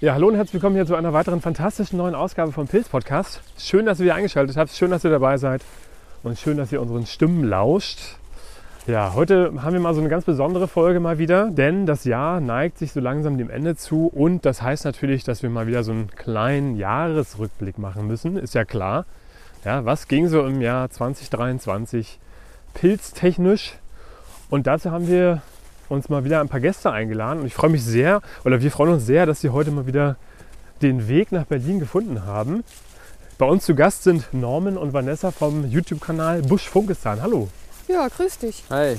Ja, hallo und herzlich willkommen hier zu einer weiteren fantastischen neuen Ausgabe vom Pilz Podcast. Schön, dass ihr wieder eingeschaltet habt, schön, dass ihr dabei seid und schön, dass ihr unseren Stimmen lauscht. Ja, heute haben wir mal so eine ganz besondere Folge mal wieder, denn das Jahr neigt sich so langsam dem Ende zu und das heißt natürlich, dass wir mal wieder so einen kleinen Jahresrückblick machen müssen, ist ja klar. Ja, was ging so im Jahr 2023 pilztechnisch? Und dazu haben wir uns mal wieder ein paar Gäste eingeladen und ich freue mich sehr, oder wir freuen uns sehr, dass sie heute mal wieder den Weg nach Berlin gefunden haben. Bei uns zu Gast sind Norman und Vanessa vom YouTube-Kanal Busch Funkistan. Hallo. Ja, grüß dich. Hi.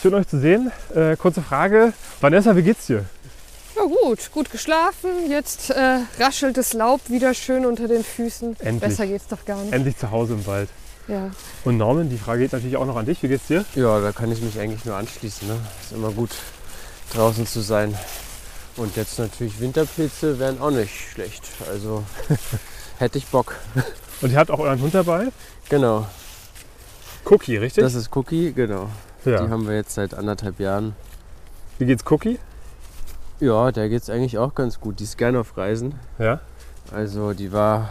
Schön euch zu sehen. Äh, kurze Frage. Vanessa, wie geht's dir? Ja gut, gut geschlafen. Jetzt äh, raschelt das Laub wieder schön unter den Füßen. Endlich. Besser geht's doch gar nicht. Endlich zu Hause im Wald. Ja. Und Norman, die Frage geht natürlich auch noch an dich. Wie geht's dir? Ja, da kann ich mich eigentlich nur anschließen. Ne? Ist immer gut, draußen zu sein. Und jetzt natürlich Winterpilze wären auch nicht schlecht. Also hätte ich Bock. Und ihr habt auch euren Hund dabei? Genau. Cookie, richtig? Das ist Cookie, genau. ja. Die haben wir jetzt seit anderthalb Jahren. Wie geht's Cookie? Ja, der geht's eigentlich auch ganz gut. Die ist gerne auf Reisen. Ja. Also die war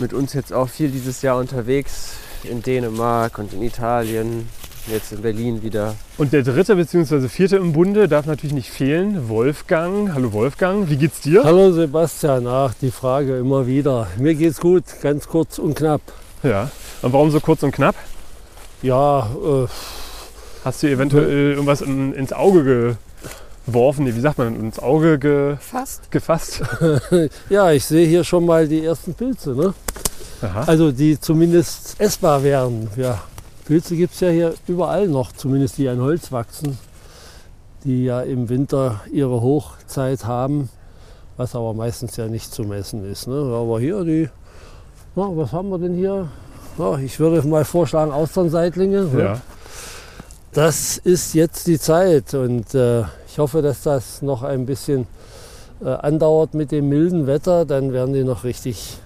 mit uns jetzt auch viel dieses Jahr unterwegs. In Dänemark und in Italien. Jetzt in Berlin wieder. Und der dritte bzw. vierte im Bunde darf natürlich nicht fehlen. Wolfgang. Hallo Wolfgang, wie geht's dir? Hallo Sebastian, ach die Frage immer wieder. Mir geht's gut, ganz kurz und knapp. Ja. Und warum so kurz und knapp? Ja, äh, Hast du eventuell irgendwas in, ins Auge geworfen? Nee, wie sagt man? Ins Auge ge, Fast. gefasst? ja, ich sehe hier schon mal die ersten Pilze, ne? Aha. Also die zumindest essbar wären. Ja, Pilze gibt es ja hier überall noch, zumindest die an Holz wachsen, die ja im Winter ihre Hochzeit haben, was aber meistens ja nicht zu messen ist. Ne? Aber hier die, na, was haben wir denn hier? Ja, ich würde mal vorschlagen Austernseitlinge. ne? Ja. Das ist jetzt die Zeit und äh, ich hoffe, dass das noch ein bisschen äh, andauert mit dem milden Wetter. Dann werden die noch richtig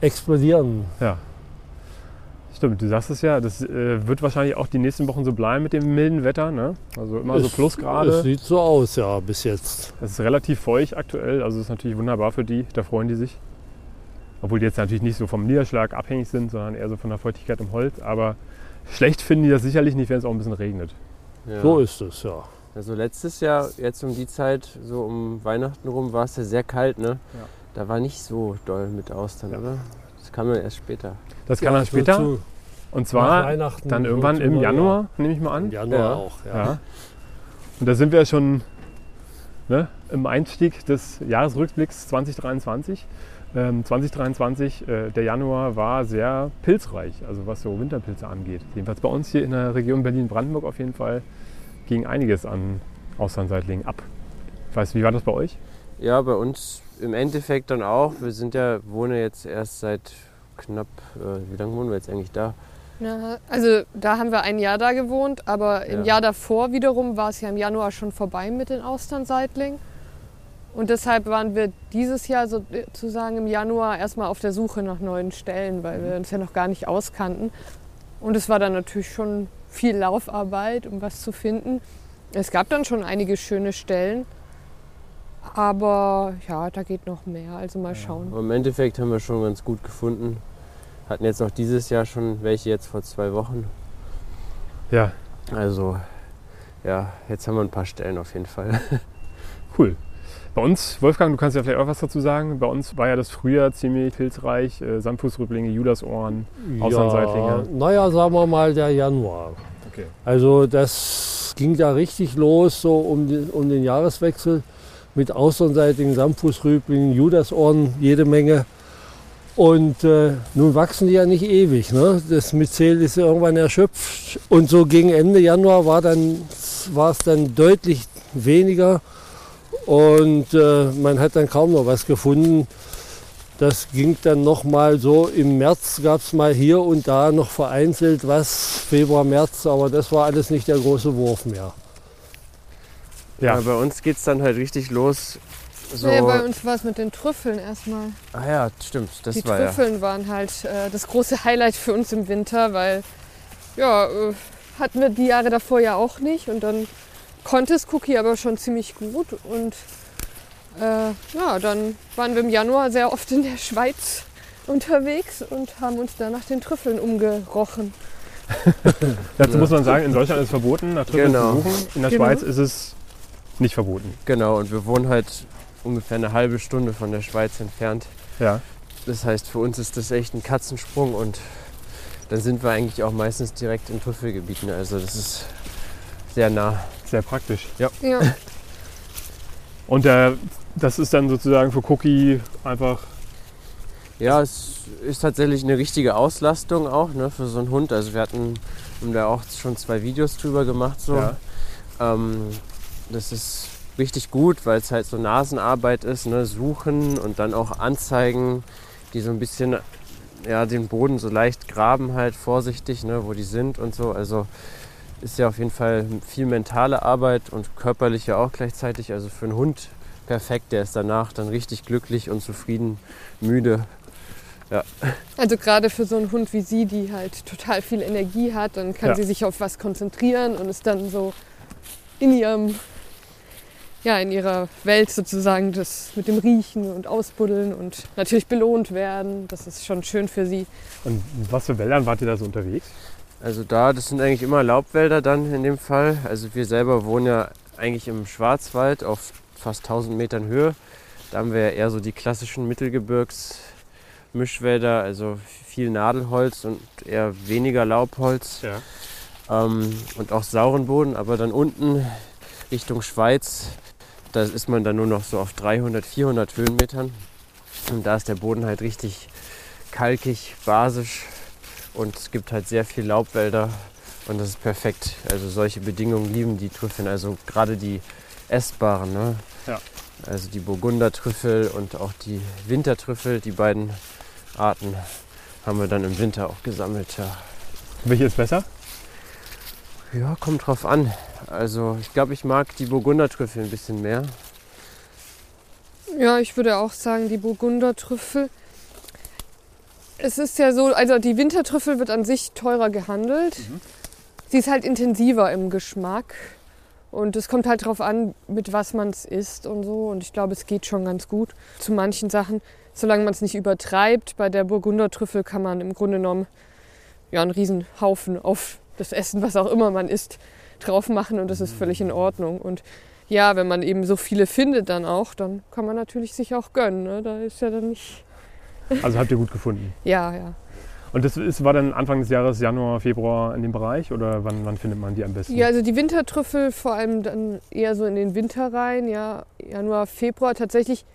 explodieren. ja. Stimmt, du sagst es ja. Das äh, wird wahrscheinlich auch die nächsten Wochen so bleiben mit dem milden Wetter. Ne? Also immer so Es- Es Plusgrade. sieht so aus, ja, bis jetzt. Es ist relativ feucht aktuell. Also ist natürlich wunderbar für die. Da freuen die sich. Obwohl die jetzt natürlich nicht so vom Niederschlag abhängig sind, sondern eher so von der Feuchtigkeit im Holz. Aber schlecht finden die das sicherlich nicht, wenn es auch ein bisschen regnet. Ja. So ist es, ja. Also letztes Jahr, jetzt um die Zeit, so um Weihnachten rum, war es ja sehr kalt, ne? Ja. Da war nicht so doll mit Austern, Ja. oder? Das kam dann erst später. Das kann ja, dann später. zu- Und zwar Weihnachten dann irgendwann im. Januar, nehme ich mal an. Im Januar Ja. auch, ja. Ja. Und da sind wir schon ne, im Einstieg des Jahresrückblicks 2023. Ähm, 2023, äh, der Januar war sehr pilzreich, also was so Winterpilze angeht. Jedenfalls bei uns hier in der Region Berlin-Brandenburg auf jeden Fall ging einiges an Auslandsseitlingen ab. Ich weiß, wie war das bei euch? Ja, bei uns im Endeffekt dann auch. Wir sind ja, wohnen jetzt erst seit knapp, äh, wie lange wohnen wir jetzt eigentlich da? Ja, also da haben wir ein Jahr da gewohnt, aber im Ja. Jahr davor wiederum war es ja im Januar schon vorbei mit den Austernseitlingen. Und deshalb waren wir dieses Jahr sozusagen im Januar erstmal auf der Suche nach neuen Stellen, weil wir uns ja noch gar nicht auskannten. Und es war dann natürlich schon viel Laufarbeit, um was zu finden. Es gab dann schon einige schöne Stellen, aber ja, da geht noch mehr. Also mal schauen. Aber im Endeffekt haben wir schon ganz gut gefunden. Hatten jetzt auch dieses Jahr schon welche jetzt vor zwei Wochen. Ja, Also ja, jetzt haben wir ein paar Stellen auf jeden Fall. cool. Bei uns, Wolfgang, du kannst ja vielleicht auch was dazu sagen. Bei uns war ja das Frühjahr ziemlich pilzreich. Äh, Sandfußrüblinge, Judasohren. Auslandseitlinge. Ja, naja, sagen wir mal der Januar. Okay. Also das ging da richtig los, so um den, um den Jahreswechsel mit außenseitigen Samtfußrüblingen, Judasohren, jede Menge. Und äh, nun wachsen die ja nicht ewig. Ne? Das Myzel ist ja irgendwann erschöpft. Und so gegen Ende Januar war, dann, war es dann deutlich weniger. Und äh, man hat dann kaum noch was gefunden. Das ging dann noch mal so, im März gab es mal hier und da noch vereinzelt was, Februar, März, aber das war alles nicht der große Wurf mehr. Ja. Aber bei uns geht es dann halt richtig los. So, Nee, bei uns war es mit den Trüffeln erstmal. ah ja, stimmt, das die war ja. Trüffeln waren halt äh, das große Highlight für uns im Winter, weil ja, äh, hatten wir die Jahre davor ja auch nicht und dann konnte es Cookie aber schon ziemlich gut und äh, ja, dann waren wir im Januar sehr oft in der Schweiz unterwegs und haben uns da nach den Trüffeln umgerochen. Dazu muss man sagen, in Deutschland ist es verboten, nach Trüffeln Genau. zu suchen. In der Genau. Schweiz ist es nicht verboten. Genau, und wir wohnen halt ungefähr eine halbe Stunde von der Schweiz entfernt. Ja. Das heißt, für uns ist das echt ein Katzensprung und dann sind wir eigentlich auch meistens direkt in Trüffelgebieten. Also das ist sehr nah. Sehr praktisch. Ja, Und der, das ist dann sozusagen für Cookie einfach. Ja, es ist tatsächlich eine richtige Auslastung auch ne, für so einen Hund. Also wir hatten haben da auch schon zwei Videos drüber gemacht. So. Ja. Ähm, das ist richtig gut, weil es halt so Nasenarbeit ist, ne? suchen und dann auch anzeigen, die so ein bisschen ja, den Boden so leicht graben halt vorsichtig, ne? wo die sind und so. Also ist ja auf jeden Fall viel mentale Arbeit und körperliche auch gleichzeitig. Also für einen Hund perfekt, der ist danach dann richtig glücklich und zufrieden, müde. also gerade für so einen Hund wie sie, die halt total viel Energie hat, dann kann Ja. sie sich auf was konzentrieren und ist dann so in ihrem, ja, in ihrer Welt sozusagen das mit dem Riechen und Ausbuddeln und natürlich belohnt werden. Das ist schon schön für sie. Und in was für Wäldern wart ihr da so unterwegs? Also da, das sind eigentlich immer Laubwälder dann in dem Fall. Also wir selber wohnen ja eigentlich im Schwarzwald auf fast 1000 Metern Höhe. Da haben wir ja eher so die klassischen Mittelgebirgsmischwälder, also viel Nadelholz und eher weniger Laubholz Ja. ähm, und auch sauren Boden. Aber dann unten Richtung Schweiz, da ist man dann nur noch so auf 300, 400 Höhenmetern. Und da ist der Boden halt richtig kalkig, basisch und es gibt halt sehr viel Laubwälder und das ist perfekt. Also solche Bedingungen lieben die Trüffeln, also gerade die essbaren. Ne? Ja. Also die Burgundertrüffel und auch die Wintertrüffel, die beiden Arten haben wir dann im Winter auch gesammelt. Ja. Welche ist besser? Ja, kommt drauf an. Also ich glaube, ich mag die Burgundertrüffel ein bisschen mehr. Ja, ich würde auch sagen, die Burgundertrüffel. Es ist ja so, also die Wintertrüffel wird an sich teurer gehandelt. Sie ist halt intensiver im Geschmack. Und es kommt halt drauf an, mit was man es isst und so. Und ich glaube, es geht schon ganz gut. Zu manchen Sachen, solange man es nicht übertreibt. Bei der Burgundertrüffel kann man im Grunde genommen ja, einen riesen Haufen auf das Essen, was auch immer man isst, drauf machen. Und das ist völlig in Ordnung. Und ja, wenn man eben so viele findet dann auch, dann kann man natürlich sich auch gönnen. Ne? Da ist ja dann nicht. Also habt ihr gut gefunden. Ja, ja. Und das ist, war dann Anfang des Jahres, Januar, Februar in dem Bereich? Oder wann, wann findet man die am besten? Ja, also die Wintertrüffel vor allem dann eher so in den Winter rein, ja, Januar, Februar. Tatsächlich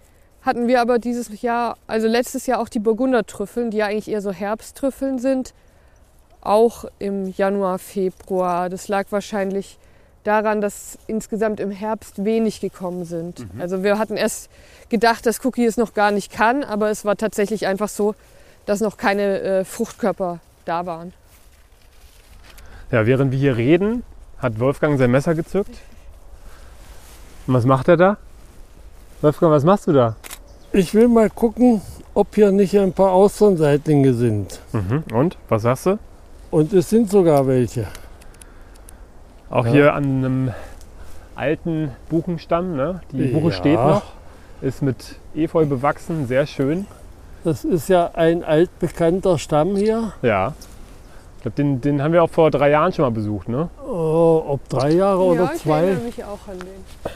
hatten wir aber dieses Jahr, also letztes Jahr auch die Burgundertrüffeln, die ja eigentlich eher so Herbsttrüffeln sind, auch im Januar, Februar. Das lag wahrscheinlich daran, dass insgesamt im Herbst wenig gekommen sind. Also wir hatten erst gedacht, dass Cookie es noch gar nicht kann, aber es war tatsächlich einfach so, dass noch keine äh, Fruchtkörper da waren. Ja, während wir hier reden, hat Wolfgang sein Messer gezückt. Und was macht er da? Wolfgang, was machst du da? Ich will mal gucken, ob hier nicht ein paar Austernseitlinge sind. Mhm. Und? Was sagst du? Und es sind sogar welche. Auch Ja. hier an einem alten Buchenstamm. Ne? Die Buche Ja. steht noch, ist mit Efeu bewachsen, sehr schön. Das ist ja ein altbekannter Stamm hier. Ja. Ich glaube, den, den haben wir auch vor drei Jahren schon mal besucht. Ne? Oh, ob drei Jahre oder ja, ich zwei. erinnere mich auch an den.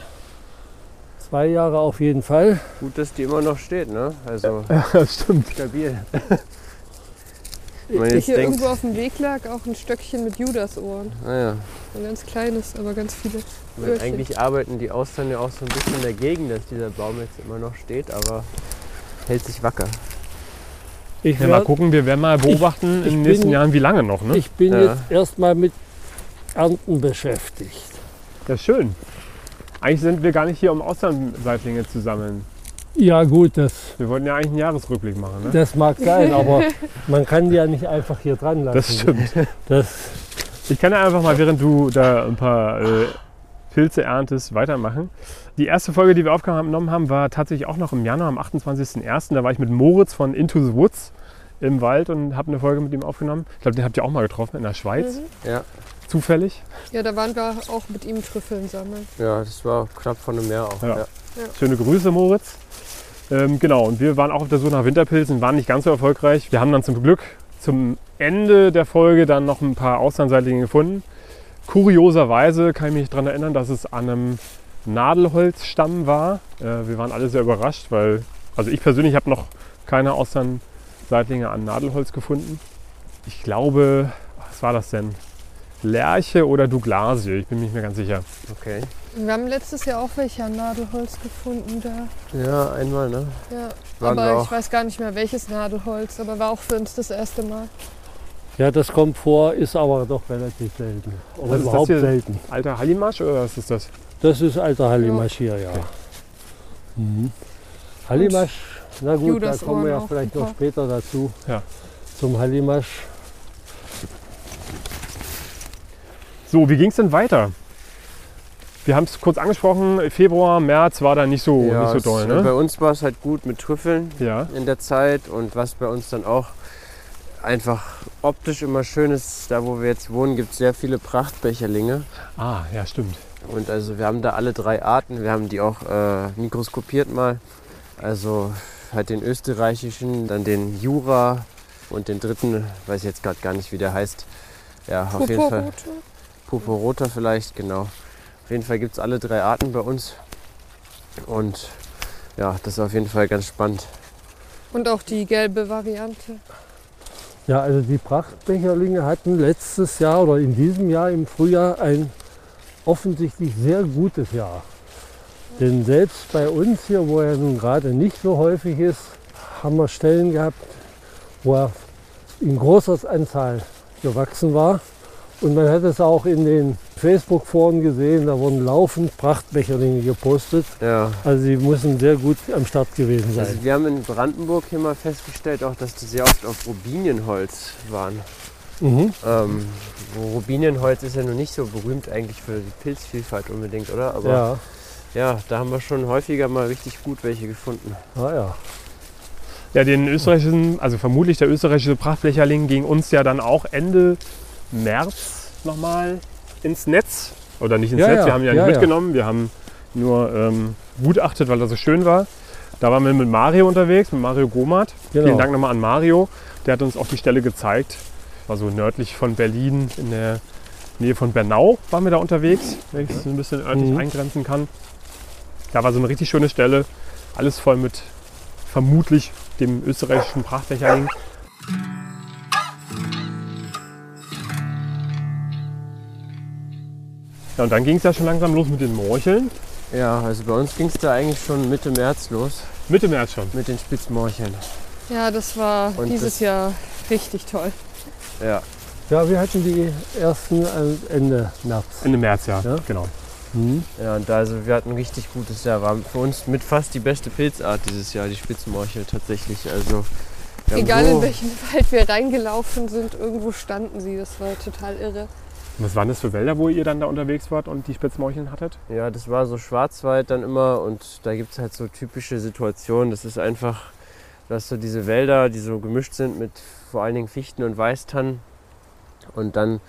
Zwei Jahre auf jeden Fall. Gut, dass die immer noch steht, ne? Also Ja, das stimmt. stabil. Wenn jetzt Hier denkt, irgendwo auf dem Weg lag auch ein Stöckchen mit Judasohren. naja, Ein ganz kleines, aber ganz viele. Öhrchen. eigentlich arbeiten die Austern ja auch so ein bisschen dagegen, dass dieser Baum jetzt immer noch steht, aber hält sich wacker. Ich, Ja, mal gucken, wir werden mal beobachten ich in den nächsten bin- Jahren, wie lange noch. Ne? ich bin Ja. jetzt erstmal mit Ernten beschäftigt. Ja, schön. Eigentlich sind wir gar nicht hier, um Austernseitlinge zu sammeln. Ja gut, das, Wir wollten ja eigentlich einen Jahresrückblick machen. Ne? das mag sein, aber man kann die ja nicht einfach hier dran lassen. Das stimmt. Das, Ich kann ja einfach mal, während du da ein paar äh, Pilze erntest, weitermachen. Die erste Folge, die wir aufgenommen haben, war tatsächlich auch noch im Januar, am 28.01. Da war ich mit Moritz von Into the Woods im Wald und habe eine Folge mit ihm aufgenommen. Ich glaube, den habt ihr auch mal getroffen in der Schweiz. Mhm. Ja, zufällig. Ja, da waren wir auch mit ihm Trüffeln sammeln. Ja, das war knapp von einem Meer auch. Ja. Ja. Schöne Grüße, Moritz. Ähm, genau, und wir waren auch auf der Suche nach Winterpilzen, waren nicht ganz so erfolgreich. Wir haben dann zum Glück zum Ende der Folge dann noch ein paar Auslandseitlinge gefunden. Kurioserweise kann ich mich daran erinnern, dass es an einem Nadelholzstamm war. Äh, wir waren alle sehr überrascht, weil, also ich persönlich habe noch keine Austernseitlinge an Nadelholz gefunden. Ich glaube, was war das denn? Lerche oder Douglasie, ich bin mir nicht mehr ganz sicher. Okay. Wir haben letztes Jahr auch welche an Nadelholz gefunden da. Ja, einmal, ne? Ja. Waren aber ich weiß gar nicht mehr welches Nadelholz, aber war auch für uns das erste Mal. Ja, das kommt vor, ist aber doch relativ selten. Was Oder ist das überhaupt hier? selten. Alter Hallimasch oder was ist das? Das ist alter Hallimasch hier, ja. Okay. Mhm. Hallimasch, na gut, da Judas kommen wir ja vielleicht noch später dazu. Ja. Zum Hallimasch. So, wie ging es denn weiter? Wir haben es kurz angesprochen, Februar, März war da nicht so, ja, nicht so es- doll, Bei ne? uns war es halt gut mit Trüffeln Ja. in der Zeit und was bei uns dann auch einfach optisch immer schön ist, da wo wir jetzt wohnen, gibt es sehr viele Prachtbecherlinge. Ah, ja, stimmt. Und also wir haben da alle drei Arten. Wir haben die auch äh, mikroskopiert mal. Also halt den österreichischen, dann den Jura und den dritten, weiß ich jetzt gerade gar nicht, wie der heißt. Ja, auf jeden Fall. Purpurroter vielleicht, genau. Auf jeden Fall gibt es alle drei Arten bei uns. Und ja, das ist auf jeden Fall ganz spannend. Und auch die gelbe Variante. Ja, also die Prachtbecherlinge hatten letztes Jahr oder in diesem Jahr im Frühjahr ein offensichtlich sehr gutes Jahr. Denn selbst bei uns hier, wo er nun gerade nicht so häufig ist, haben wir Stellen gehabt, wo er in großer Anzahl gewachsen war. Und man hat es auch in den Facebook-Foren gesehen, da wurden laufend Prachtbecherlinge gepostet. Ja. Also sie müssen sehr gut am Start gewesen sein. Also wir haben in Brandenburg hier mal festgestellt, auch dass die sehr oft auf Robinienholz waren. Mhm. Ähm, wo Robinienholz ist ja noch nicht so berühmt eigentlich für die Pilzvielfalt unbedingt, oder? Aber Ja, ja, da haben wir schon häufiger mal richtig gut welche gefunden. ah, ja. Ja, den österreichischen, also vermutlich der österreichische Prachtblecherling ging uns ja dann auch Ende März nochmal ins Netz. Oder nicht ins Ja, Netz, ja, wir haben ja nicht ja, ja. mitgenommen, wir haben nur ähm, gutachtet, weil er so schön war. Da waren wir mit Mario unterwegs, mit Mario Gomat. Genau. Vielen Dank nochmal an Mario. Der hat uns auch die Stelle gezeigt. War so nördlich von Berlin, in der Nähe von Bernau waren wir da unterwegs, wenn ich es ein bisschen örtlich Mhm. eingrenzen kann. Da war so eine richtig schöne Stelle. Alles voll mit vermutlich dem österreichischen Prachtbecherling. Ja, und dann ging es ja schon langsam los mit den Morcheln. Ja, also bei uns ging es da eigentlich schon Mitte März los Mitte März schon. mit den Spitzmorcheln. Ja, das war Und dieses das- Jahr richtig toll. Ja, Ja, wir hatten die ersten Ende März. Ende März, ja. Ja. Genau. Mhm. ja und da also wir hatten ein richtig gutes Jahr. War für uns mit fast die beste Pilzart dieses Jahr, die Spitzmorchel tatsächlich. Also Egal so- in welchen Wald wir reingelaufen sind, irgendwo standen sie. Das war total irre. Was waren das für Wälder, wo ihr dann da unterwegs wart und die Spitzmorcheln hattet? Ja, das war so Schwarzwald dann immer und da gibt es halt so typische Situationen. Das ist einfach, du hast so diese Wälder, die so gemischt sind mit vor allen Dingen Fichten und Weißtannen und dann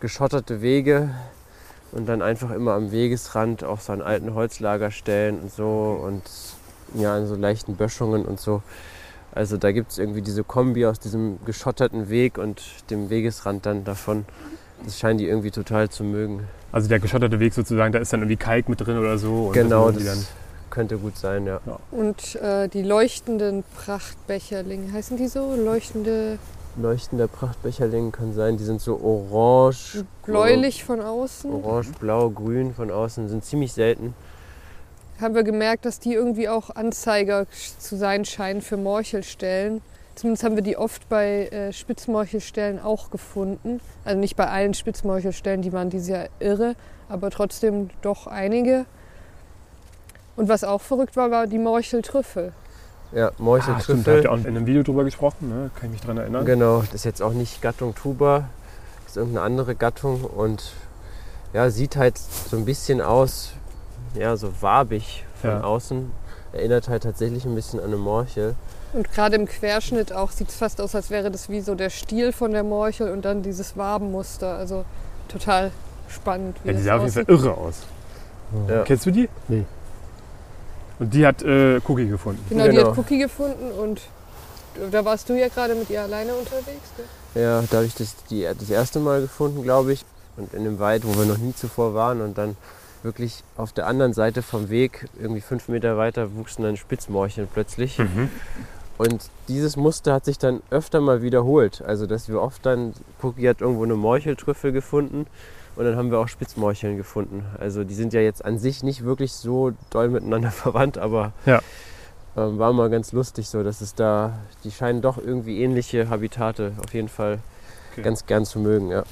geschotterte Wege und dann einfach immer am Wegesrand auch so an alten Holzlagerstellen und so und ja, an so leichten Böschungen und so. Also da gibt es irgendwie diese Kombi aus diesem geschotterten Weg und dem Wegesrand dann davon. Das scheinen die irgendwie total zu mögen. Also der geschotterte Weg sozusagen, da ist dann irgendwie Kalk mit drin oder so. Und Genau, die das könnte gut sein, ja. Und äh, die leuchtenden Prachtbecherlinge, heißen die so? Leuchtende, Leuchtender Prachtbecherling kann sein, die sind so orange, bläulich von außen. orange, blau, grün von außen, sind ziemlich selten. Haben wir gemerkt, dass die irgendwie auch Anzeiger zu sein scheinen für Morchelstellen. Zumindest haben wir die oft bei äh, Spitzmorchelstellen auch gefunden. Also nicht bei allen Spitzmorchelstellen, die waren dieses Jahr irre, aber trotzdem doch einige. Und was auch verrückt war, war die Morcheltrüffel. Ja, Ah, stimmt, da habt Morcheltrüffel. ihr auch in einem Video drüber gesprochen, ne? kann ich mich daran erinnern. Genau, das ist jetzt auch nicht Gattung Tuba, das ist irgendeine andere Gattung und ja, sieht halt so ein bisschen aus, ja, so wabig von Ja. außen. Erinnert halt tatsächlich ein bisschen an eine Morchel. Und gerade im Querschnitt auch sieht es fast aus, als wäre das wie so der Stiel von der Morchel und dann dieses Wabenmuster. Also total spannend. Wie Ja, die das sah auf jeden Fall irre aus. Ja. Kennst du die? Nee. Und die hat äh, Cookie gefunden. Genau, die Genau. hat Cookie gefunden und da warst du ja gerade mit ihr alleine unterwegs. Ne? Ja, da habe ich das die, das erste Mal gefunden, glaube ich. Und in dem Wald, wo wir noch nie zuvor waren. Und dann wirklich auf der anderen Seite vom Weg, irgendwie fünf Meter weiter, wuchsen dann Spitzmorcheln plötzlich. Mhm. Und dieses Muster hat sich dann öfter mal wiederholt. Also, dass wir oft dann, Cookie hat irgendwo eine Morcheltrüffel gefunden und dann haben wir auch Spitzmorcheln gefunden. Also, die sind ja jetzt an sich nicht wirklich so doll miteinander verwandt, aber Ja. ähm, war mal ganz lustig so, dass es da, die scheinen doch irgendwie ähnliche Habitate auf jeden Fall Okay. ganz gern zu mögen. Ja.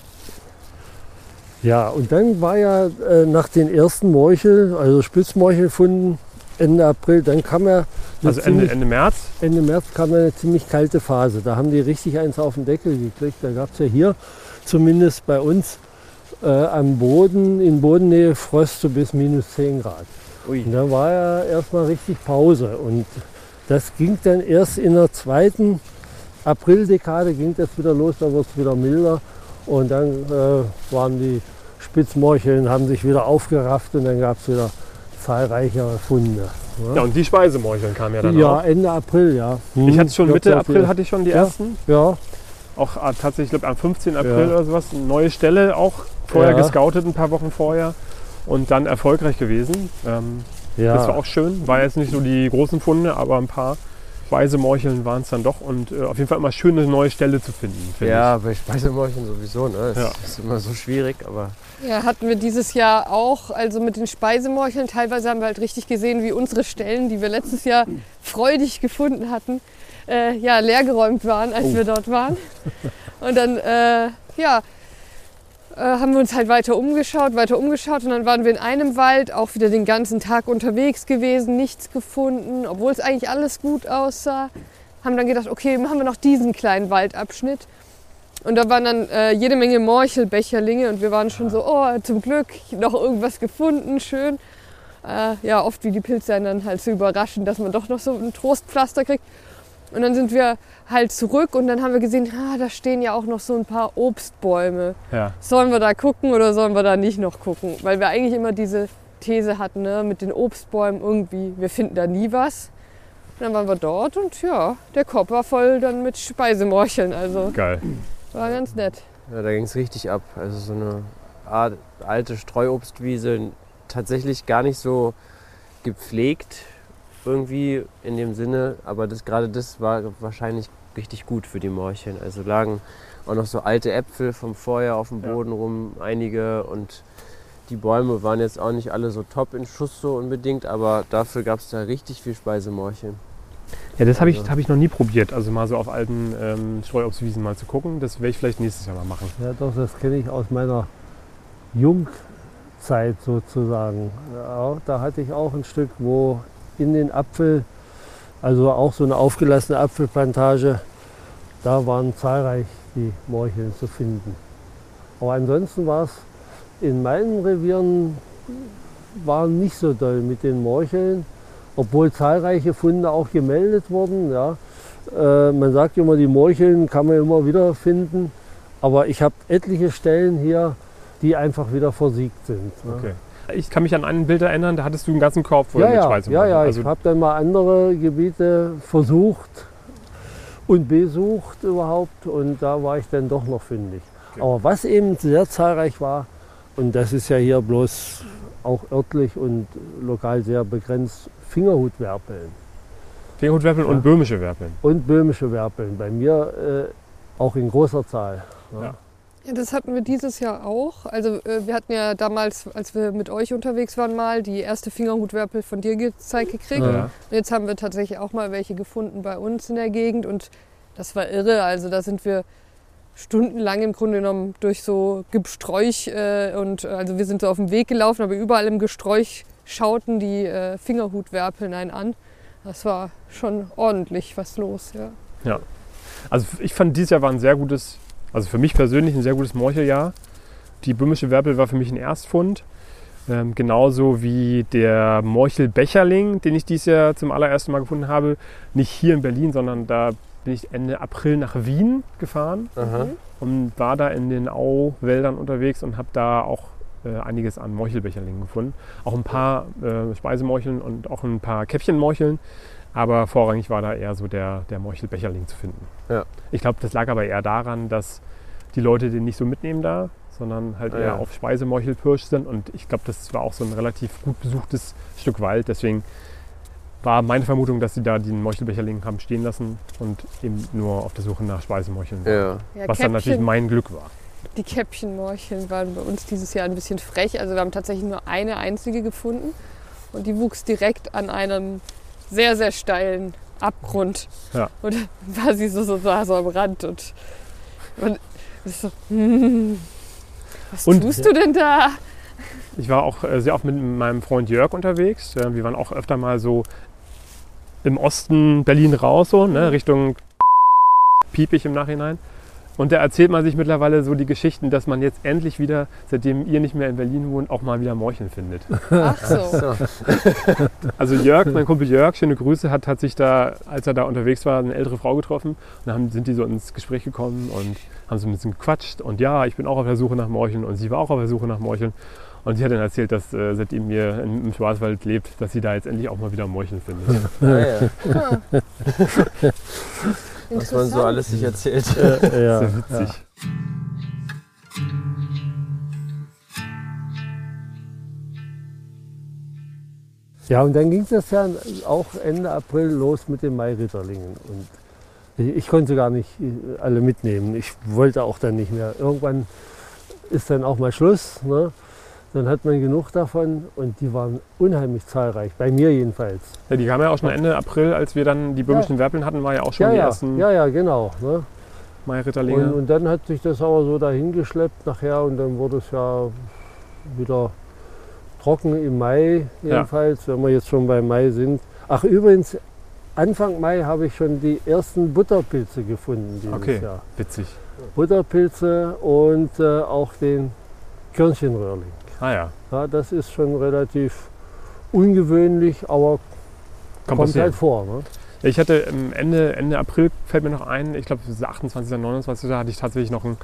Ja, und dann war ja äh, nach den ersten Morchel, also Spitzmorchelfunden, Ende April, dann kam ja eine Also Ende, Ende März. Ende März kam eine ziemlich kalte Phase. Da haben die richtig eins auf den Deckel gekriegt. Da gab es ja hier zumindest bei uns äh, am Boden, in Bodennähe Frost so bis minus 10 Grad. Ui. Und da war ja erstmal richtig Pause. Und das ging dann erst in der zweiten Aprildekade ging das wieder los, da wurde es wieder milder. Und dann äh, waren die Spitzmorcheln, haben sich wieder aufgerafft und dann gab es wieder zahlreichere Funde. Ja, und die Speisemorcheln kamen ja dann Ja, auch. Ende April, ja. Ich hatte schon Hm, Mitte April hatte ich schon die Ja. ersten. Ja, Auch äh, tatsächlich, ich glaube am 15. April Ja. oder sowas. Eine neue Stelle auch vorher gescoutet, ein paar Wochen vorher. Und dann erfolgreich gewesen. Ähm, ja. Das war auch schön. War jetzt nicht so die großen Funde, aber ein paar Speisemorcheln waren es dann doch. Und äh, auf jeden Fall immer schön, eine neue Stelle zu finden. finde Ja, bei Speisemorcheln sowieso. Ne? Das Ja. ist immer so schwierig, aber Ja, hatten wir dieses Jahr auch, also mit den Speisemorcheln. Teilweise haben wir halt richtig gesehen, wie unsere Stellen, die wir letztes Jahr freudig gefunden hatten, äh, ja, leergeräumt waren, als wir dort waren. Und dann, äh, ja, äh, haben wir uns halt weiter umgeschaut, weiter umgeschaut und dann waren wir in einem Wald, auch wieder den ganzen Tag unterwegs gewesen, nichts gefunden, obwohl es eigentlich alles gut aussah. Haben dann gedacht, okay, machen wir noch diesen kleinen Waldabschnitt. Und da waren dann äh, jede Menge Morchelbecherlinge und wir waren schon so, oh, zum Glück noch irgendwas gefunden, schön. Äh, ja, oft wie die Pilze dann halt so überraschen, dass man doch noch so ein Trostpflaster kriegt. Und dann sind wir halt zurück und dann haben wir gesehen, ah, da stehen ja auch noch so ein paar Obstbäume. Ja. Sollen wir da gucken oder sollen wir da nicht noch gucken? Weil wir eigentlich immer diese These hatten, ne, mit den Obstbäumen irgendwie, wir finden da nie was. Und dann waren wir dort und ja, der Korb war voll dann mit Speisemorcheln. Also Geil. war ganz nett. Ja, da ging es richtig ab. Also so eine Art alte Streuobstwiese, tatsächlich gar nicht so gepflegt irgendwie in dem Sinne, aber das gerade das war wahrscheinlich richtig gut für die Morcheln. Also lagen auch noch so alte Äpfel vom Vorjahr auf dem Ja. Boden rum, einige und die Bäume waren jetzt auch nicht alle so top in Schuss so unbedingt, aber dafür gab es da richtig viel Speisemorcheln. Ja, das habe ich, Also- hab ich noch nie probiert. Also mal so auf alten ähm, Streuobstwiesen mal zu gucken. Das werde ich vielleicht nächstes Jahr mal machen. Ja, doch, das kenne ich aus meiner Jungzeit sozusagen. Ja, da hatte ich auch ein Stück, wo in den Apfel, also auch so eine aufgelassene Apfelplantage, da waren zahlreich die Morcheln zu finden. Aber ansonsten war es in meinen Revieren war nicht so doll mit den Morcheln, obwohl zahlreiche Funde auch gemeldet wurden. Ja. Äh, man sagt immer, die Morcheln kann man immer wieder finden. Aber ich habe etliche Stellen hier, die einfach wieder versiegt sind. ne? Okay. Ich kann mich an ein Bild erinnern, da hattest du einen ganzen Korb voll Ja, mit ja, Speisemorcheln. ja, ja, Also, ich habe dann mal andere Gebiete versucht und besucht überhaupt und da war ich dann doch noch fündig. Okay. Aber was eben sehr zahlreich war, und das ist ja hier bloß auch örtlich und lokal sehr begrenzt, Fingerhutwerpeln Fingerhutwerpeln Ja. und böhmische Werpeln. und böhmische Werpeln. Bei mir äh, auch in großer Zahl. Ja. Ja, das hatten wir dieses Jahr auch. Also äh, wir hatten ja damals, als wir mit euch unterwegs waren, mal die erste Fingerhutwerpel von dir gezeigt gekriegt. Ja. Ja. Und jetzt haben wir tatsächlich auch mal welche gefunden bei uns in der Gegend und das war irre. Also da sind wir stundenlang im Grunde genommen durch so Gesträuch äh, und äh, also wir sind so auf dem Weg gelaufen, aber überall im Gesträuch schauten die äh, Fingerhutwerpeln einen an. Das war schon ordentlich was los, ja. Also ich fand dieses Jahr war ein sehr gutes, also für mich persönlich ein sehr gutes Morcheljahr. Die böhmische Werpel war für mich ein Erstfund. Ähm, genauso wie der Morchelbecherling, den ich dieses Jahr zum allerersten Mal gefunden habe. Nicht hier in Berlin, sondern da bin ich Ende April nach Wien gefahren Aha. und war da in den Auwäldern unterwegs und habe da auch äh, einiges an Meuchelbecherlingen gefunden. Auch ein paar äh, Speisemorcheln und auch ein paar Käppchenmorcheln. Aber vorrangig war da eher so der, der Meuchelbecherling zu finden. Ja. Ich glaube, das lag aber eher daran, dass die Leute den nicht so mitnehmen da, sondern halt Ah, eher ja. auf Speisemorchel pirsch sind. Und ich glaube, das war auch so ein relativ gut besuchtes Stück Wald. Deswegen war meine Vermutung, dass sie da den Meuchelbecherling haben stehen lassen und eben nur auf der Suche nach Speisemorcheln waren. Ja. Ja, Was dann natürlich Käppchen- mein Glück war. Die Käppchenmorcheln waren bei uns dieses Jahr ein bisschen frech. Also wir haben tatsächlich nur eine einzige gefunden und die wuchs direkt an einem sehr, sehr steilen Abgrund. Ja. Und war sie so, so, so am Rand und, und so, hm, was Und- tust du denn da? Ich war auch äh, sehr oft mit meinem Freund Jörg unterwegs. Wir waren auch öfter mal so im Osten Berlin raus, so, ne, Richtung Piepig im Nachhinein. Und da erzählt man sich mittlerweile so die Geschichten, dass man jetzt endlich wieder, seitdem ihr nicht mehr in Berlin wohnt, auch mal wieder Morcheln findet. Ach so. So. Also Jörg, mein Kumpel Jörg, schöne Grüße, hat, hat sich da, als er da unterwegs war, eine ältere Frau getroffen. Und dann haben, sind die so ins Gespräch gekommen und haben so ein bisschen gequatscht. Und ja, ich bin auch auf der Suche nach Morcheln und sie war auch auf der Suche nach Morcheln. Und sie hat dann erzählt, dass äh, seitdem ihr im, im Schwarzwald lebt, dass sie da jetzt endlich auch mal wieder Morcheln findet. Ah, ja. Was man so alles sich erzählt. Äh, ja, Sehr witzig. Ja, und dann ging das ja auch Ende April los mit den Mairitterlingen. Und ich, ich konnte gar nicht äh, alle mitnehmen. Ich wollte auch dann nicht mehr. Irgendwann ist dann auch mal Schluss. Ne? Dann hat man genug davon und die waren unheimlich zahlreich, bei mir jedenfalls. Ja, die kamen ja auch schon Ende April, als wir dann die böhmischen Werpeln hatten, war ja auch schon Ja, die ja, ersten ja, ja, genau. Ne? Mairitterlinge. Und, und dann hat sich das aber so dahingeschleppt nachher und dann wurde es ja wieder trocken im Mai jedenfalls, wenn wir jetzt schon bei Mai sind. Ach übrigens, Anfang Mai habe ich schon die ersten Butterpilze gefunden dieses Okay. Jahr. Witzig. Butterpilze und äh, auch den Körnchenröhrling. Ah ja, Ja, das ist schon relativ ungewöhnlich, aber kommt, kommt passieren. halt vor. Ne? Ich hatte ähm, Ende, Ende April, fällt mir noch ein, ich glaube 28. oder 29. hatte ich tatsächlich noch einen,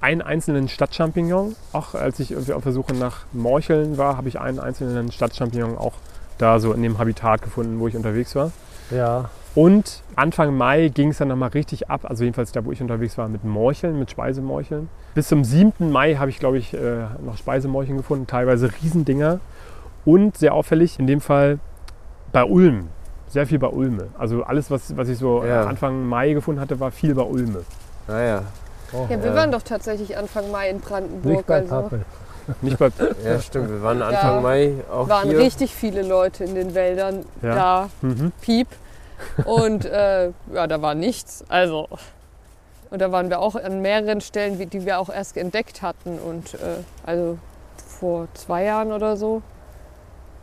einen einzelnen Stadtchampignon. Auch als ich auf der Suche nach Morcheln war, habe ich einen einzelnen Stadtchampignon auch da so in dem Habitat gefunden, wo ich unterwegs war. Ja, Und Anfang Mai ging es dann nochmal richtig ab, also jedenfalls da, wo ich unterwegs war, mit Morcheln, mit Speisemorcheln. Bis zum 7. Mai habe ich, glaube ich, äh, noch Speisemorcheln gefunden, teilweise Riesendinger. Und sehr auffällig, in dem Fall bei Ulm. Sehr viel bei Ulme. Also alles, was, was ich so äh, Ja. Anfang Mai gefunden hatte, war viel bei Ulme. Ah, ja. oh, Ja, wir Ja. waren doch tatsächlich Anfang Mai in Brandenburg. nicht bei also. Nicht bei, ja, stimmt. Wir waren Anfang Ja. Mai auch waren hier. richtig viele Leute in den Wäldern Ja. da, mhm. piep. Und äh, ja, da war nichts. Also. Und da waren wir auch an mehreren Stellen, die wir auch erst entdeckt hatten. Und äh, also vor zwei Jahren oder so.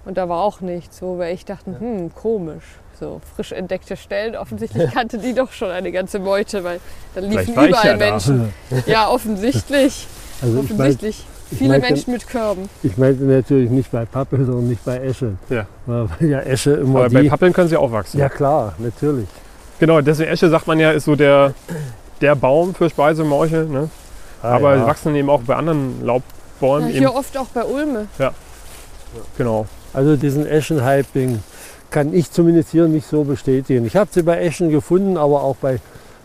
Und da war auch nichts, wo wir echt dachten, hm, komisch. So frisch entdeckte Stellen. Offensichtlich kannte die doch schon eine ganze Meute, weil da liefen überall ja da. Menschen. Ja, offensichtlich. Also offensichtlich. Viele meinte- Menschen mit Körben. ich meinte natürlich nicht bei Pappe, sondern nicht bei Esche. Ja. Weil ja Esche immer Aber bei die... Pappeln können sie auch wachsen. Ja klar, natürlich. Genau, deswegen Esche sagt man ja, ist so der, der Baum für Speisemorchel. Ne? Ah, Aber ja. sie wachsen eben auch bei anderen Ja, Laubbäumen. eben, hier oft auch bei Ulme. genau. Also diesen Eschen-Hype-Ding kann ich zumindest hier nicht so bestätigen. Ich habe sie bei Eschen gefunden, aber auch bei,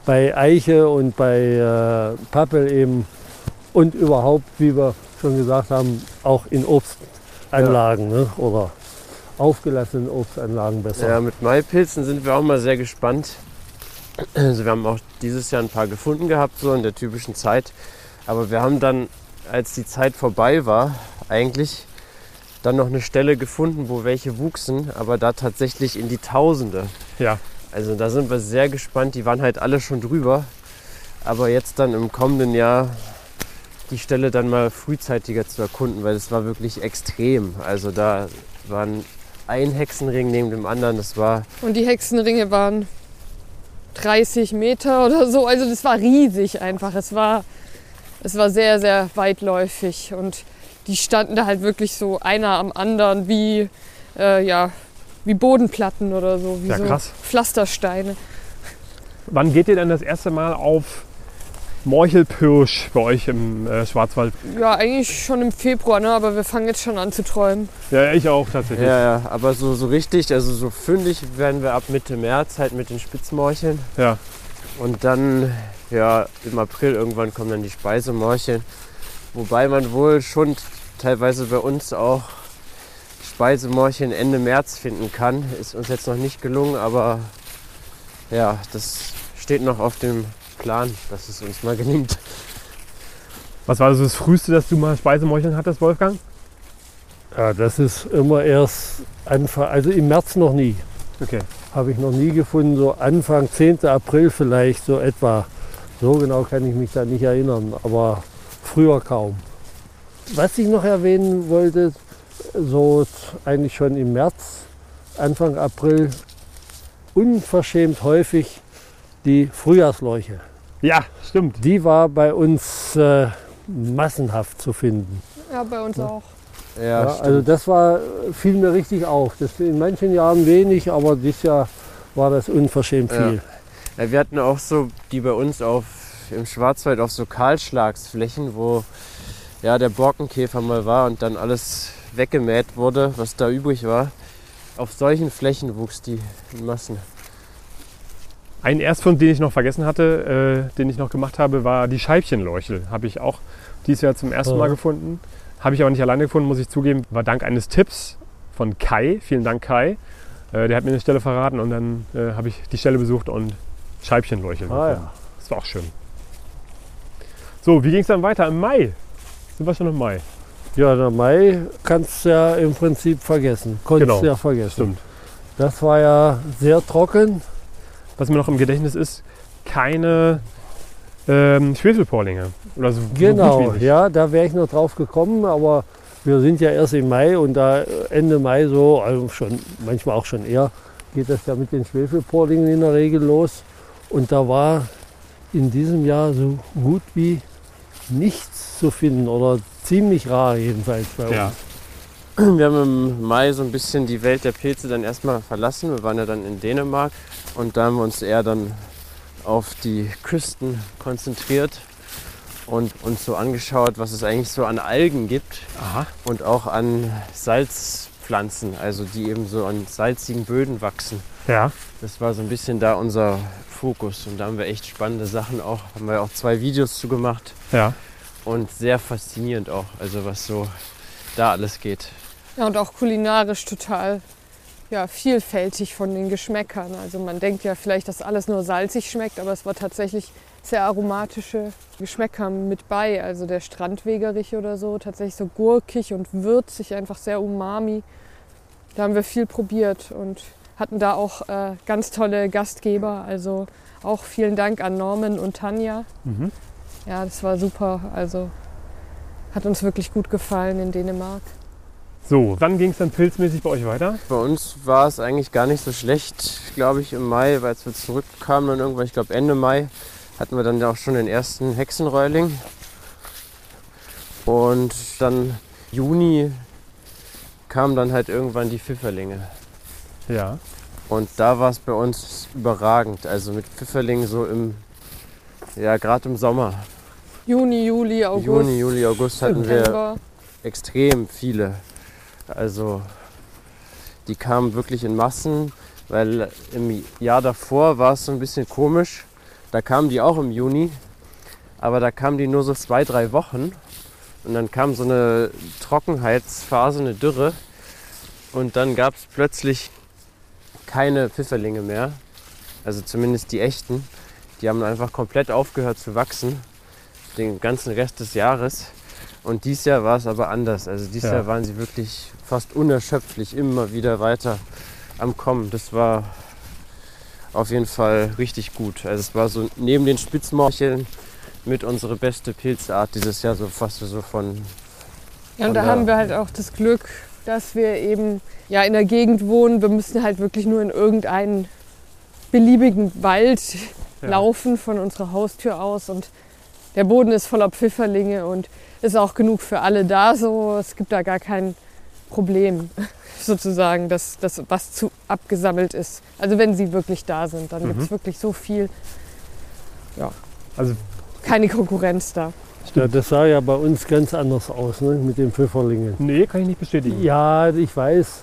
bei Eiche und bei äh, Pappel eben und überhaupt, wie wir schon gesagt haben, auch in Obstanlagen ne? oder aufgelassenen Obstanlagen besser. Ja, mit Maipilzen sind wir auch mal sehr gespannt. Also wir haben auch dieses Jahr ein paar gefunden gehabt, so in der typischen Zeit. Aber wir haben dann, als die Zeit vorbei war, eigentlich dann noch eine Stelle gefunden, wo welche wuchsen, aber da tatsächlich in die Tausende. Ja. Also da sind wir sehr gespannt. Die waren halt alle schon drüber. Aber jetzt dann im kommenden Jahr die Stelle dann mal frühzeitiger zu erkunden, weil es war wirklich extrem. Also da waren ein Hexenring neben dem anderen. Das war Und die Hexenringe waren 30 Meter oder so. Also das war riesig einfach. Es war, es war sehr, sehr weitläufig. Und die standen da halt wirklich so einer am anderen wie, äh, ja, wie Bodenplatten oder so, wie Ja, so krass. Pflastersteine. Wann geht ihr denn das erste Mal auf Morchelpirsch bei euch im äh, Schwarzwald? Ja, eigentlich schon im Februar, ne? aber wir fangen jetzt schon an zu träumen. Ja, ich auch tatsächlich. Ja, ja, aber so, so richtig, also so fündig werden wir ab Mitte März halt mit den Spitzmorcheln. Ja. Und dann, ja, im April irgendwann kommen dann die Speisemorcheln. Wobei man wohl schon teilweise bei uns auch Speisemorcheln Ende März finden kann. Ist uns jetzt noch nicht gelungen, aber ja, das steht noch auf dem Plan, dass es uns mal gelingt. Was war so das Früheste, dass du mal Speisemorcheln hattest, Wolfgang? Ja, das ist immer erst Anfang, also im März noch nie. Okay. Habe ich noch nie gefunden, so Anfang 10. April vielleicht, so etwa. So genau kann ich mich da nicht erinnern, aber früher kaum. Was ich noch erwähnen wollte, so eigentlich schon im März, Anfang April, unverschämt häufig die Frühjahrsleuche. Ja, stimmt. Die war bei uns äh, massenhaft zu finden. Ja, bei uns auch. Ja, Ja, also das war, fiel mir richtig auf. Das in manchen Jahren wenig, aber dieses Jahr war das unverschämt Ja. viel. Ja, wir hatten auch so die bei uns auf im Schwarzwald auf so Kahlschlagsflächen, wo ja der Borkenkäfer mal war und dann alles weggemäht wurde, was da übrig war. Auf solchen Flächen wuchs die in Massen. Ein Erstfund, den ich noch vergessen hatte, äh, den ich noch gemacht habe, war die Scheibchenleuchel. Habe ich auch dieses Jahr zum ersten Ja. Mal gefunden. Habe ich aber nicht alleine gefunden, muss ich zugeben. War dank eines Tipps von Kai. Vielen Dank, Kai. Äh, der hat mir eine Stelle verraten und dann äh, habe ich die Stelle besucht und Scheibchenleuchel. Ah, ja. Das war auch schön. So, wie ging es dann weiter? Im Mai. Sind wir schon im Mai? Ja, der Mai kannst du ja im Prinzip vergessen. Konntest Genau, du ja vergessen. Stimmt. Das war ja sehr trocken. Was mir noch im Gedächtnis ist, keine ähm, Schwefelporlinge. Oder so, Genau, ja, da wäre ich noch drauf gekommen, aber wir sind ja erst im Mai und da Ende Mai so, also schon manchmal auch schon eher, geht das ja mit den Schwefelporlingen in der Regel los. Und da war in diesem Jahr so gut wie nichts zu finden oder ziemlich rar jedenfalls bei uns. Ja. Wir haben im Mai so ein bisschen die Welt der Pilze dann erstmal verlassen. Wir waren ja dann in Dänemark und da haben wir uns eher dann auf die Küsten konzentriert und uns so angeschaut, was es eigentlich so an Algen gibt Aha. und auch an Salzpflanzen, also die eben so an salzigen Böden wachsen. Ja. Das war so ein bisschen da unser Fokus und da haben wir echt spannende Sachen auch, haben wir auch zwei Videos zu gemacht Ja. und sehr faszinierend auch, also was so da alles geht. Ja, und auch kulinarisch total ja, vielfältig von den Geschmäckern. Also man denkt ja vielleicht, dass alles nur salzig schmeckt, aber es war tatsächlich sehr aromatische Geschmäcker mit bei. Also der Strandwegerich oder so, tatsächlich so gurkig und würzig, einfach sehr umami. Da haben wir viel probiert und hatten da auch äh, ganz tolle Gastgeber. Also auch vielen Dank an Norman und Tanja. Mhm. Ja, das war super. Also hat uns wirklich gut gefallen in Dänemark. So, wann ging es dann pilzmäßig bei euch weiter? Bei uns war es eigentlich gar nicht so schlecht, glaube ich, im Mai, weil als wir zurückkamen dann irgendwann, ich glaube Ende Mai, hatten wir dann ja auch schon den ersten Hexenräuling. Und dann Juni kamen dann halt irgendwann die Pfifferlinge. Ja. Und da war es bei uns überragend. Also mit Pfifferlingen so im, ja gerade im Sommer. Juni, Juli, August. Juni, Juli, August hatten wir extrem viele. Also die kamen wirklich in Massen, weil im Jahr davor war es so ein bisschen komisch. Da kamen die auch im Juni, aber da kamen die nur so zwei, drei Wochen. Und dann kam so eine Trockenheitsphase, eine Dürre. Und dann gab es plötzlich keine Pfifferlinge mehr. Also zumindest die echten. Die haben einfach komplett aufgehört zu wachsen. Den ganzen Rest des Jahres. Und dieses Jahr war es aber anders. Also dieses Ja. Jahr waren sie wirklich fast unerschöpflich immer wieder weiter am Kommen. Das war auf jeden Fall richtig gut. Also es war so neben den Spitzmorcheln mit unsere beste Pilzart dieses Jahr, so fast so von Ja, und da haben wir halt auch das Glück, dass wir eben ja in der Gegend wohnen. Wir müssen halt wirklich nur in irgendeinen beliebigen Wald Ja. laufen von unserer Haustür aus und der Boden ist voller Pfifferlinge und ist auch genug für alle da. So, es gibt da gar kein Problem sozusagen, dass das was zu abgesammelt ist. Also wenn sie wirklich da sind, dann Mhm. gibt es wirklich so viel, Also keine Konkurrenz da. Ja, das sah ja bei uns ganz anders aus ne, mit den Pfifferlingen. nee, kann ich nicht bestätigen. Ja, ich weiß,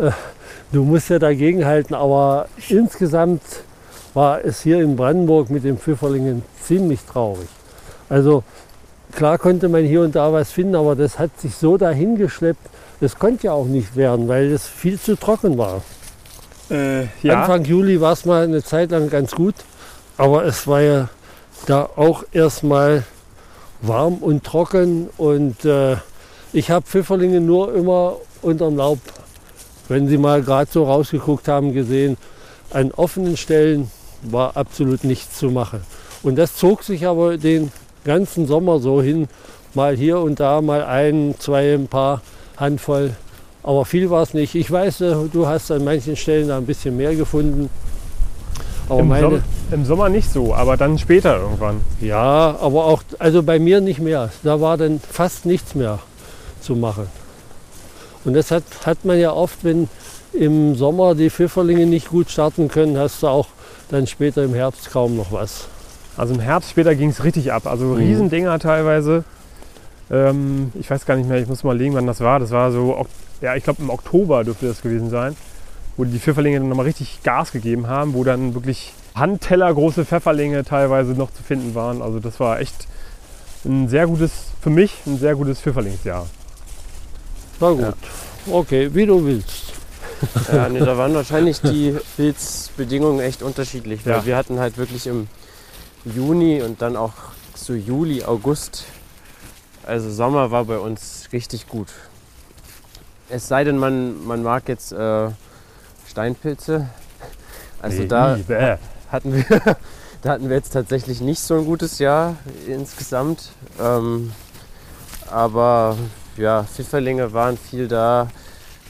äh, du musst ja dagegenhalten, aber insgesamt war es hier in Brandenburg mit den Pfifferlingen ziemlich traurig. Also klar konnte man hier und da was finden, aber das hat sich so dahingeschleppt, das konnte ja auch nicht werden, weil es viel zu trocken war. Äh, ja. Anfang Juli war es mal eine Zeit lang ganz gut, aber es war ja da auch erstmal warm und trocken und äh, ich habe Pfifferlinge nur immer unterm Laub, wenn sie mal gerade so rausgeguckt haben, gesehen. An offenen Stellen war absolut nichts zu machen. Und das zog sich aber den ganzen Sommer so hin, mal hier und da, mal ein, zwei, ein paar Handvoll. Aber viel war es nicht. Ich weiß, äh, du hast an manchen Stellen da ein bisschen mehr gefunden. Im, meine, Som Im Sommer nicht so, aber dann später irgendwann. ja, aber auch, also bei mir nicht mehr. Da war dann fast nichts mehr zu machen. Und das hat, hat man ja oft, wenn im Sommer die Pfifferlinge nicht gut starten können, hast du auch dann später im Herbst kaum noch was. Also im Herbst später ging es richtig ab. Also Riesendinger teilweise. Ähm, ich weiß gar nicht mehr, ich muss mal legen, wann das war. Das war so, ja, ich glaube im Oktober dürfte das gewesen sein, wo die Pfifferlinge dann nochmal richtig Gas gegeben haben, wo dann wirklich handtellergroße Pfefferlinge teilweise noch zu finden waren. Also das war echt ein sehr gutes, für mich ein sehr gutes Pfifferlingsjahr. Na gut, okay, wie du willst. Ja, nee, da waren wahrscheinlich die Pilzbedingungen echt unterschiedlich. Weil Ja. wir hatten halt wirklich im Juni und dann auch so Juli, August, also Sommer war bei uns richtig gut. Es sei denn, man, man mag jetzt äh, Steinpilze. Also Nee, da bäh. hatten wir, da hatten wir jetzt tatsächlich nicht so ein gutes Jahr insgesamt. Ähm, aber ja, Pfifferlinge waren viel da.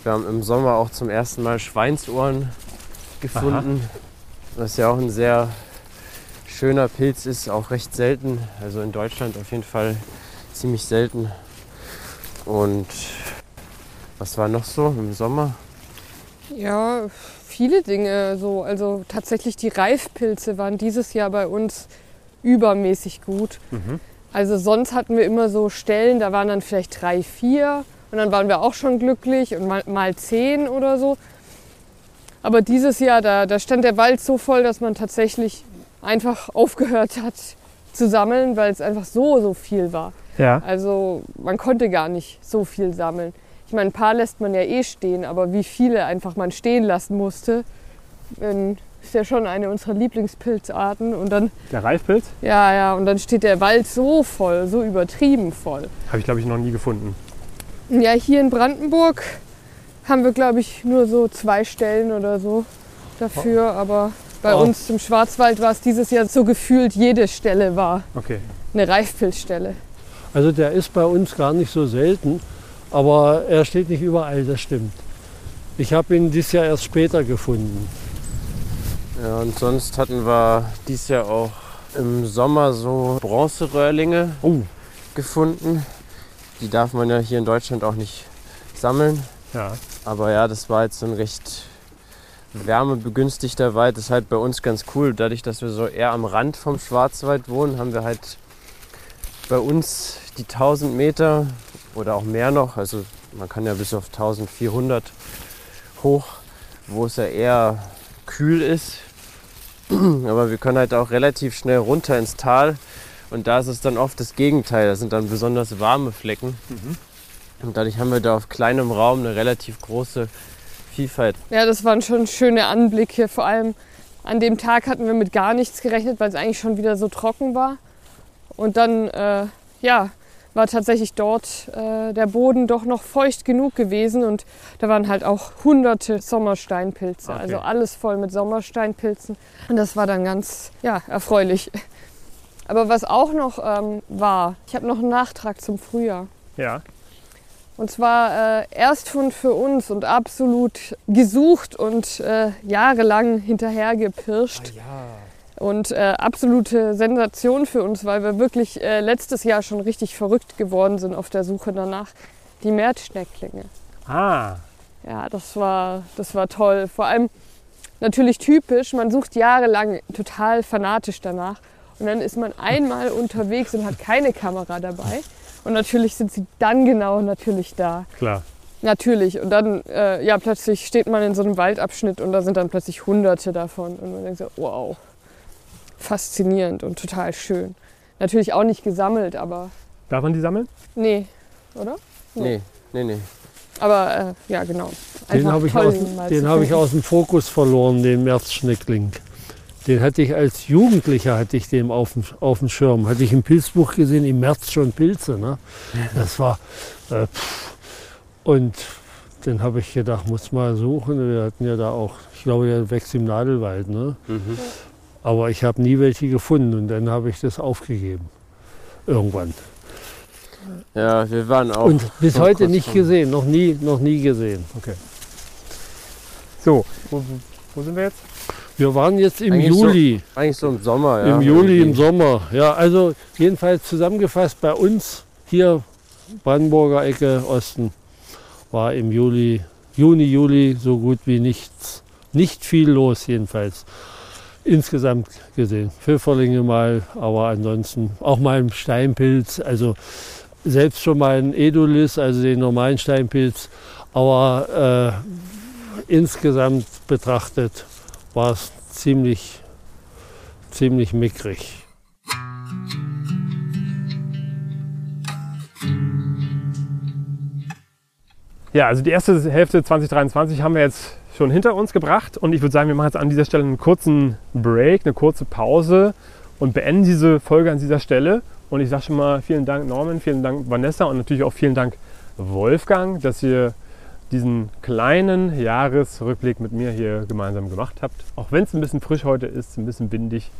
Wir haben im Sommer auch zum ersten Mal Schweinsohren gefunden, was ja auch ein sehr schöner Pilz ist, auch recht selten. Also in Deutschland auf jeden Fall ziemlich selten. Und was war noch so im Sommer? Ja, viele Dinge so. Also tatsächlich die Reifpilze waren dieses Jahr bei uns übermäßig gut. Mhm. Also sonst hatten wir immer so Stellen, da waren dann vielleicht drei, vier und dann waren wir auch schon glücklich und mal, mal zehn oder so. Aber dieses Jahr, da, da stand der Wald so voll, dass man tatsächlich einfach aufgehört hat zu sammeln, weil es einfach so, so viel war. Ja. Also man konnte gar nicht so viel sammeln. Ich meine, ein paar lässt man ja eh stehen, aber wie viele einfach man stehen lassen musste, ähm, ist ja schon eine unserer Lieblingspilzarten. Und dann, Der Reifpilz ja, ja, und dann steht der Wald so voll, so übertrieben voll. habe ich glaube ich noch nie gefunden. Ja, hier in Brandenburg haben wir, glaube ich, nur so zwei Stellen oder so dafür. Aber bei Oh. uns im Schwarzwald war es dieses Jahr so gefühlt, jede Stelle war Okay. eine Reifpilzstelle. Also der ist bei uns gar nicht so selten, aber er steht nicht überall, das stimmt. Ich habe ihn dieses Jahr erst später gefunden. Ja, und sonst hatten wir dieses Jahr auch im Sommer so Bronzeröhrlinge Oh, gefunden. Die darf man ja hier in Deutschland auch nicht sammeln. ja. Aber ja, das war jetzt so ein recht wärmebegünstigter Wald. Ist halt bei uns ganz cool. Dadurch, dass wir so eher am Rand vom Schwarzwald wohnen, haben wir halt bei uns die 1000 Meter oder auch mehr noch. Also man kann ja bis auf 1400 hoch, wo es ja eher kühl ist. Aber wir können halt auch relativ schnell runter ins Tal. Und da ist es dann oft das Gegenteil. Da sind dann besonders warme Flecken. Und dadurch haben wir da auf kleinem Raum eine relativ große Vielfalt. Ja, das waren schon schöne Anblicke. Vor allem an dem Tag hatten wir mit gar nichts gerechnet, weil es eigentlich schon wieder so trocken war. Und dann, äh, ja, war tatsächlich dort äh, der Boden doch noch feucht genug gewesen und da waren halt auch hunderte Sommersteinpilze. Okay. Also alles voll mit Sommersteinpilzen. Und das war dann ganz, ja, erfreulich. Aber was auch noch ähm, war, ich habe noch einen Nachtrag zum Frühjahr. Ja. Und zwar äh, Erstfund für uns und absolut gesucht und äh, jahrelang hinterhergepirscht. Und äh, absolute Sensation für uns, weil wir wirklich äh, letztes Jahr schon richtig verrückt geworden sind auf der Suche danach. Die Märzschnecklinge. Ah, Ja, das war, das war toll. Vor allem natürlich typisch, man sucht jahrelang total fanatisch danach. Und dann ist man einmal unterwegs und hat keine Kamera dabei. Und natürlich sind sie dann genau natürlich da. klar. Natürlich. Und dann, äh, ja, plötzlich steht man in so einem Waldabschnitt und da sind dann plötzlich hunderte davon. Und man denkt so, wow, faszinierend und total schön. Natürlich auch nicht gesammelt, aber Darf man die sammeln? nee, oder? Nee, nee, nee. Aber äh, ja, genau. Den Einfach habe ich, aus, den hab ich aus dem Fokus verloren, den Märzschneckling. Den hatte ich als Jugendlicher hatte ich den auf dem, auf dem Schirm. Hatte ich im Pilzbuch gesehen, im März schon Pilze. Ne? Das war. Äh, pff. und den habe ich gedacht, muss mal suchen. Wir hatten ja da auch, ich glaube, der wächst im Nadelwald. Ne? Mhm. Aber ich habe nie welche gefunden und dann habe ich das aufgegeben. Irgendwann. Ja, wir waren auch. und bis so heute nicht gesehen, noch nie, noch nie gesehen. So, wo, wo, wo sind wir jetzt? Wir waren jetzt im Eigentlich so- Juli. Eigentlich so im Sommer, ja. Im Juli, im irgendwie. Sommer. Ja, also jedenfalls zusammengefasst bei uns hier Brandenburger Ecke Osten war im Juli, Juni, Juli so gut wie nichts. Nicht viel los jedenfalls. Insgesamt gesehen. Pfifferlinge mal, aber ansonsten auch mal ein Steinpilz. Also selbst schon mal ein Edulis, also den normalen Steinpilz. Aber äh, insgesamt betrachtet war es ziemlich ziemlich mickrig. Ja, also die erste Hälfte 2023 haben wir jetzt schon hinter uns gebracht und ich würde sagen, wir machen jetzt an dieser Stelle einen kurzen Break, eine kurze Pause und beenden diese Folge an dieser Stelle. Und ich sage schon mal vielen Dank Norman, vielen Dank Vanessa und natürlich auch vielen Dank Wolfgang, dass ihr diesen kleinen Jahresrückblick mit mir hier gemeinsam gemacht habt. Auch wenn es ein bisschen frisch heute ist, ein bisschen windig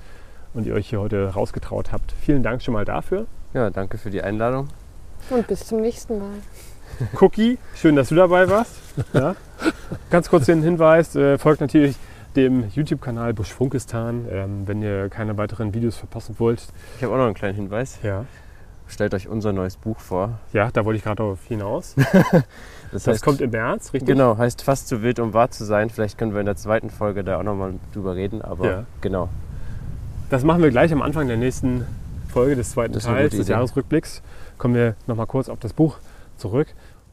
und ihr euch hier heute rausgetraut habt. Vielen Dank schon mal dafür. Ja, danke für die Einladung. Und bis zum nächsten Mal. Cookie, schön, dass du dabei warst. Ja. Ganz kurz den Hinweis, äh, folgt natürlich dem YouTube-Kanal Buschfunkistan, ähm, wenn ihr keine weiteren Videos verpassen wollt. Ich habe auch noch einen kleinen Hinweis. Ja, Stellt euch unser neues Buch vor. ja da wollte ich gerade darauf hinaus. Das, Das kommt im März, richtig? Genau, heißt fast zu wild, um wahr zu sein. Vielleicht können wir in der zweiten Folge da auch nochmal drüber reden, aber Ja. genau. Das machen wir gleich am Anfang der nächsten Folge des zweiten Teils des Idee. Jahresrückblicks. Kommen wir nochmal kurz auf das Buch zurück.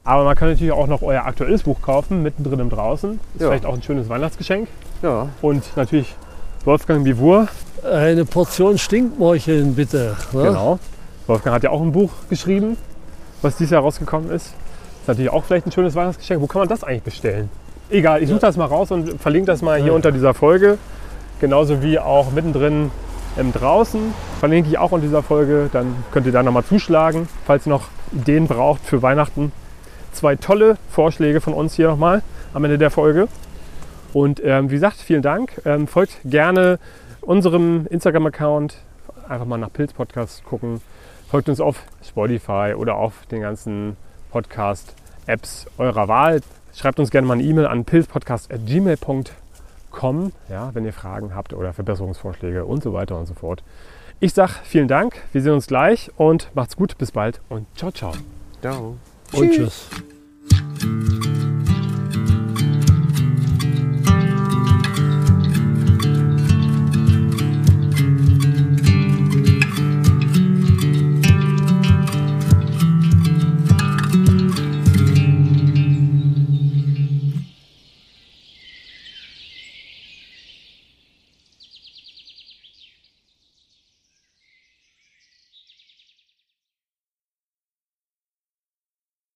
Aber man kann natürlich auch noch euer aktuelles Buch kaufen, mittendrin im Draußen. Ist Ja. vielleicht auch ein schönes Weihnachtsgeschenk. Ja, Und natürlich Wolfgang Bivur, Eine Portion Stinkmorcheln bitte. Ne? Genau. Wolfgang hat ja auch ein Buch geschrieben, was dieses Jahr rausgekommen ist. Ist natürlich auch vielleicht ein schönes Weihnachtsgeschenk. Wo kann man das eigentlich bestellen? Egal, ich suche das mal raus und verlinke das mal hier unter dieser Folge. Genauso wie auch mittendrin im Draußen. Verlinke ich auch unter dieser Folge. Dann könnt ihr da nochmal zuschlagen, falls ihr noch Ideen braucht für Weihnachten. Zwei tolle Vorschläge von uns hier nochmal am Ende der Folge. Und ähm, wie gesagt, vielen Dank. Ähm, folgt gerne unserem Instagram-Account. Einfach mal nach Pilz Podcast gucken. Folgt uns auf Spotify oder auf den ganzen Podcast-Apps eurer Wahl. Schreibt uns gerne mal eine E-Mail an pilzpodcast.gmail.com, ja, wenn ihr Fragen habt oder Verbesserungsvorschläge und so weiter und so fort. Ich sage vielen Dank, wir sehen uns gleich und macht's gut, bis bald und ciao, ciao. ciao. Und Tschüss. tschüss.